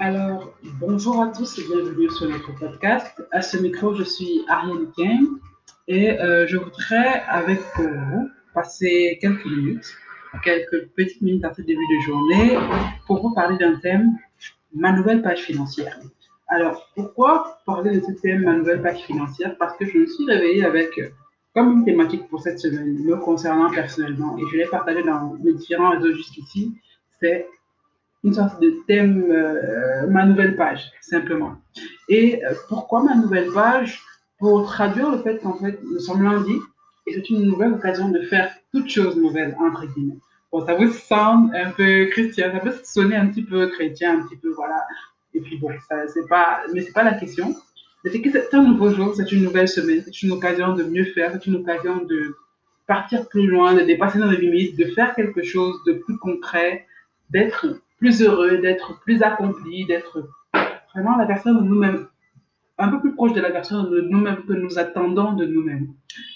Alors, bonjour à tous et bienvenue sur notre podcast. À ce micro, je suis Ariane King et euh, je voudrais avec vous passer quelques minutes, quelques petites minutes à ce début de journée pour vous parler d'un thème, ma nouvelle page financière. Alors, pourquoi parler de ce thème, ma nouvelle page financière? Parce que je me suis réveillée avec comme une thématique pour cette semaine, me concernant personnellement, et je l'ai partagé dans mes différents réseaux jusqu'ici, c'est une sorte de thème, euh, ma nouvelle page, simplement. Et euh, pourquoi ma nouvelle page? Pour traduire le fait qu'en fait, nous sommes lundi et c'est une nouvelle occasion de faire toute chose nouvelle, entre guillemets. Bon, ça vous sonne un peu chrétien, ça peut sonner un petit peu chrétien, un petit peu, voilà. Et puis bon, ça, c'est pas, mais c'est pas la question. C'est que c'est un nouveau jour, c'est une nouvelle semaine, c'est une occasion de mieux faire, c'est une occasion de partir plus loin, de dépasser nos limites, de faire quelque chose de plus concret, d'être plus heureux, d'être plus accompli, d'être vraiment la personne de nous-mêmes, un peu plus proche de la personne de nous-mêmes que nous attendons de nous-mêmes.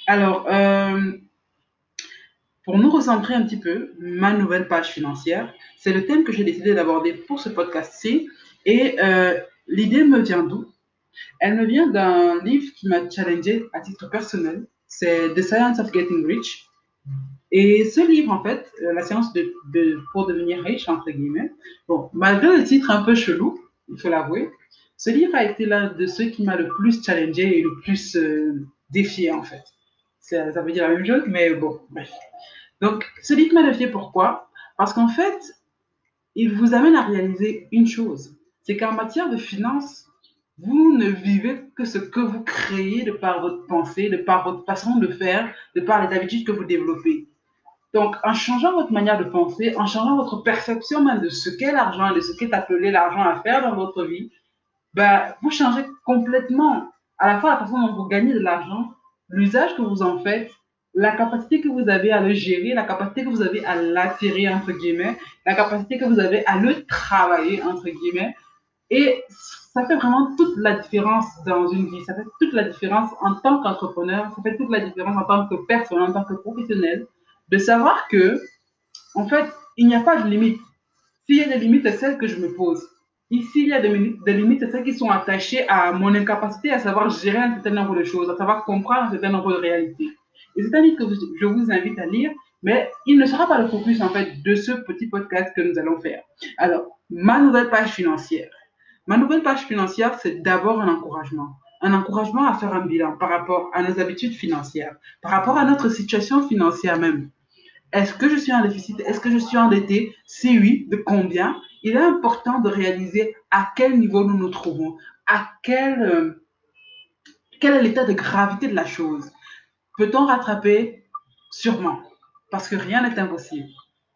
Alors, euh, pour nous recentrer un petit peu, ma nouvelle page financière, c'est le thème que j'ai décidé d'aborder pour ce podcast-ci. Et euh, l'idée me vient d'où? Elle me vient d'un livre qui m'a challengé à titre personnel. C'est The Science of Getting Rich et ce livre, en fait, euh, La science de, pour devenir riche, entre guillemets, bon, malgré le titre un peu chelou, il faut l'avouer, ce livre a été l'un de ceux qui m'a le plus challengé et le plus euh, défié, en fait. Ça, ça, veut dire la même chose, mais bon, bref. Donc, ce livre m'a défié pourquoi? Parce qu'en fait, il vous amène à réaliser une chose, c'est qu'en matière de finances, vous ne vivez que ce que vous créez de par votre pensée, de par votre façon de faire, de par les habitudes que vous développez. Donc, en changeant votre manière de penser, en changeant votre perception même de ce qu'est l'argent, de ce qu'est appelé l'argent à faire dans votre vie, ben, vous changez complètement à la fois la façon dont vous gagnez de l'argent, l'usage que vous en faites, la capacité que vous avez à le gérer, la capacité que vous avez à l'attirer, entre guillemets, la capacité que vous avez à le travailler, entre guillemets. Et ça fait vraiment toute la différence dans une vie. Ça fait toute la différence en tant qu'entrepreneur, ça fait toute la différence en tant que personne, en tant que professionnel de savoir que, en fait, il n'y a pas de limite. S'il y a des limites, c'est celles que je me pose. Ici, il y a des, limites, c'est celles qui sont attachées à mon incapacité à savoir gérer un certain nombre de choses, à savoir comprendre un certain nombre de réalités. Et c'est un livre que je vous invite à lire, mais il ne sera pas le focus, en fait, de ce petit podcast que nous allons faire. Alors, ma nouvelle page financière. Ma nouvelle page financière, c'est d'abord un encouragement un encouragement à faire un bilan par rapport à nos habitudes financières, par rapport à notre situation financière même. Est-ce que je suis en déficit? Est-ce que je suis endetté? Si oui, de combien? Il est important de réaliser à quel niveau nous nous trouvons, à quel, euh, quel est l'état de gravité de la chose. Peut-on rattraper? Sûrement, parce que rien n'est impossible.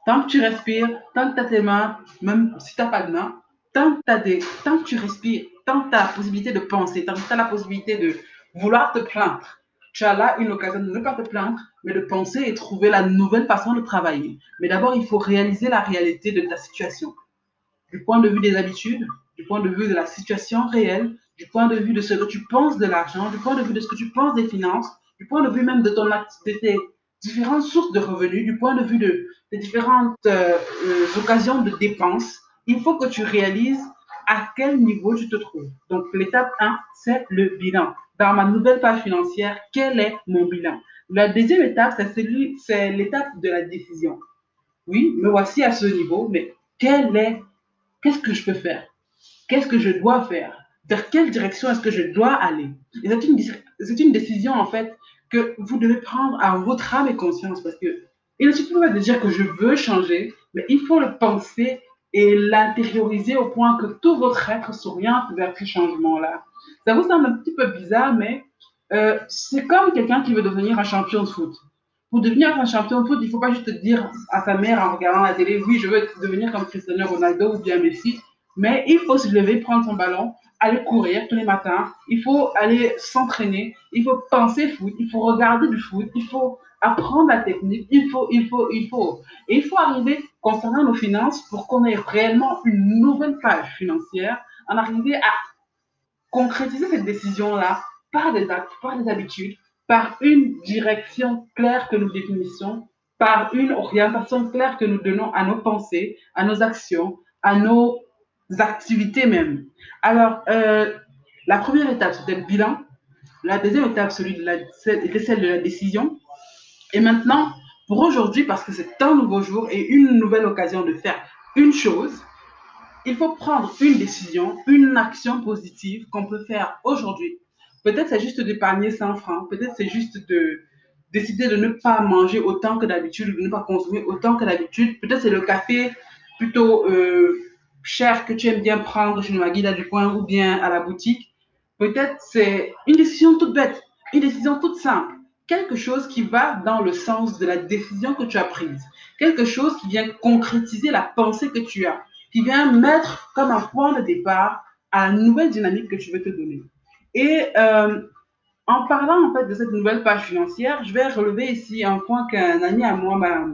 Tant que tu respires, tant que tu as tes mains, même si tu n'as pas de main, tant que, as des, tant que tu respires, tant que tu as la possibilité de penser, tant que tu as la possibilité de vouloir te plaindre, tu as là une occasion de ne pas te plaindre, mais de penser et trouver la nouvelle façon de travailler. Mais d'abord, il faut réaliser la réalité de ta situation. Du point de vue des habitudes, du point de vue de la situation réelle, du point de vue de ce que tu penses de l'argent, du point de vue de ce que tu penses des finances, du point de vue même de, ton, tes différentes sources de revenus, du point de vue de tes différentes euh, euh, occasions de dépenses, il faut que tu réalises à quel niveau tu te trouves. Donc, l'étape 1, c'est le bilan dans ma nouvelle page financière, quel est mon bilan? La deuxième étape, c'est l'étape de la décision. Oui, me voici à ce niveau, mais quel est, qu'est-ce que je peux faire? Qu'est-ce que je dois faire? Vers quelle direction est-ce que je dois aller? C'est une, c'est une décision, en fait, que vous devez prendre à votre âme et conscience, parce que il ne suffit pas de dire que je veux changer, mais il faut le penser et l'intérioriser au point que tout votre être s'oriente vers ce changement-là. Ça vous semble un petit peu bizarre, mais euh, c'est comme quelqu'un qui veut devenir un champion de foot. Pour devenir un champion de foot, il ne faut pas juste dire à sa mère en regardant la télé, oui, je veux devenir comme Cristiano Ronaldo ou bien Messi, mais il faut se lever, prendre son ballon, aller courir tous les matins, il faut aller s'entraîner, il faut penser foot, il faut regarder du foot, il faut apprendre la technique, il faut, il faut, il faut. Et il faut arriver concernant nos finances pour qu'on ait réellement une nouvelle page financière, en arriver à concrétiser cette décision-là par des actes, par des habitudes, par une direction claire que nous définissons, par une orientation claire que nous donnons à nos pensées, à nos actions, à nos activités même. Alors, euh, la première étape, c'était le bilan. La deuxième étape, celui était celle de la décision. Et maintenant, pour aujourd'hui, parce que c'est un nouveau jour et une nouvelle occasion de faire une chose, il faut prendre une décision, une action positive qu'on peut faire aujourd'hui. Peut-être c'est juste d'épargner 100 francs, peut-être c'est juste de décider de ne pas manger autant que d'habitude, de ne pas consommer autant que d'habitude. Peut-être c'est le café plutôt euh, cher que tu aimes bien prendre chez Maguida du coin ou bien à la boutique. Peut-être c'est une décision toute bête, une décision toute simple quelque chose qui va dans le sens de la décision que tu as prise, quelque chose qui vient concrétiser la pensée que tu as, qui vient mettre comme un point de départ à la nouvelle dynamique que tu veux te donner. Et euh, en parlant en fait de cette nouvelle page financière, je vais relever ici un point qu'un ami à moi m'a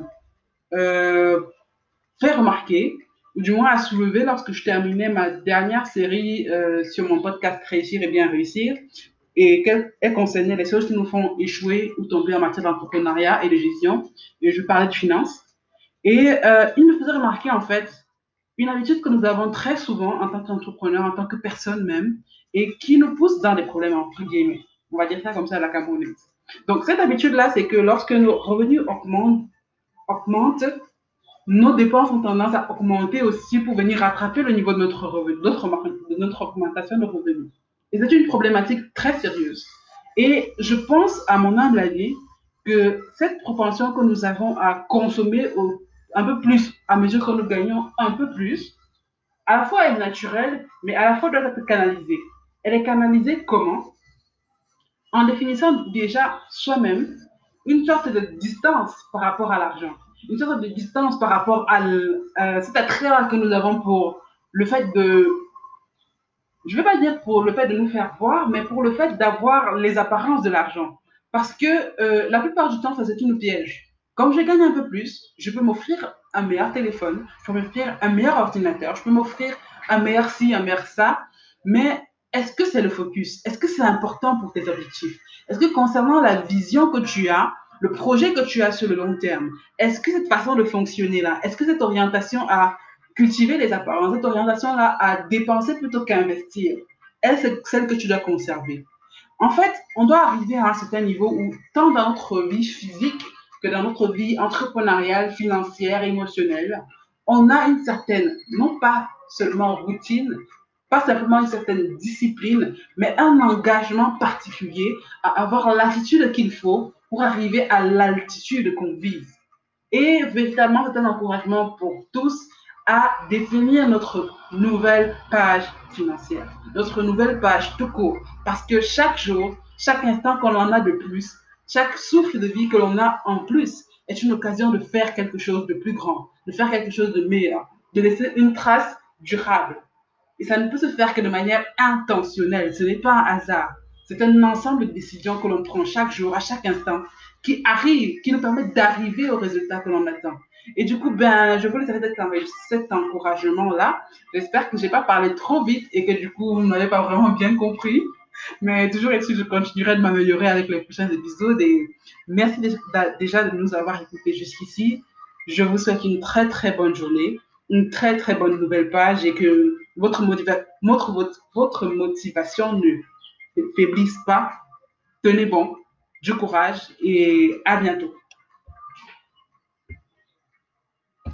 euh, fait remarquer, ou du moins a soulevé lorsque je terminais ma dernière série euh, sur mon podcast Réussir et bien réussir, et qu'elle concernait les choses qui nous font échouer ou tomber en matière d'entrepreneuriat et de gestion. Et je parlais de finances. Et euh, il me faisait remarquer en fait une habitude que nous avons très souvent en tant qu'entrepreneur, en tant que personne même, et qui nous pousse dans des problèmes, entre guillemets. On va dire ça comme ça à la Camerounaise. Donc, cette habitude-là, c'est que lorsque nos revenus augmentent, augmentent, nos dépenses ont tendance à augmenter aussi pour venir rattraper le niveau de notre revenu, de notre augmentation de revenus. Et c'est une problématique très sérieuse. Et je pense, à mon humble avis, que cette propension que nous avons à consommer un peu plus à mesure que nous gagnons un peu plus, à la fois est naturelle, mais à la fois doit être canalisée. Elle est canalisée comment? En définissant déjà soi-même une sorte de distance par rapport à l'argent, une sorte de distance par rapport à, à cet attrait que nous avons pour le fait de je ne vais pas dire pour le fait de nous faire voir, mais pour le fait d'avoir les apparences de l'argent. Parce que euh, la plupart du temps, ça c'est une piège. Comme je gagne un peu plus, je peux m'offrir un meilleur téléphone, je peux m'offrir un meilleur ordinateur, je peux m'offrir un meilleur ci, un meilleur ça. Mais est-ce que c'est le focus? Est-ce que c'est important pour tes objectifs? Est-ce que concernant la vision que tu as, le projet que tu as sur le long terme, est-ce que cette façon de fonctionner là, est-ce que cette orientation à cultiver les apparences, cette orientation-là à dépenser plutôt qu'à investir, elle, c'est celle que tu dois conserver. En fait, on doit arriver à un certain niveau où, tant dans notre vie physique que dans notre vie entrepreneuriale, financière, émotionnelle, on a une certaine, non pas seulement routine, pas simplement une certaine discipline, mais un engagement particulier à avoir l'attitude qu'il faut pour arriver à l'altitude qu'on vise. Et véritablement, c'est un encouragement pour tous à définir notre nouvelle page financière, notre nouvelle page tout court. Parce que chaque jour, chaque instant qu'on en a de plus, chaque souffle de vie que l'on a en plus est une occasion de faire quelque chose de plus grand, de faire quelque chose de meilleur, de laisser une trace durable. Et ça ne peut se faire que de manière intentionnelle, ce n'est pas un hasard. C'est un ensemble de décisions que l'on prend chaque jour, à chaque instant, qui arrivent, qui nous permettent d'arriver au résultat que l'on attend. Et du coup, ben, je voulais cet, cet encouragement-là. J'espère que je n'ai pas parlé trop vite et que du coup, vous n'avez pas vraiment bien compris. Mais toujours est je continuerai de m'améliorer avec les prochains épisodes. Et merci déjà de nous avoir écoutés jusqu'ici. Je vous souhaite une très très bonne journée, une très très bonne nouvelle page et que votre, votre, votre motivation ne faiblisse pas. Tenez bon, du courage et à bientôt.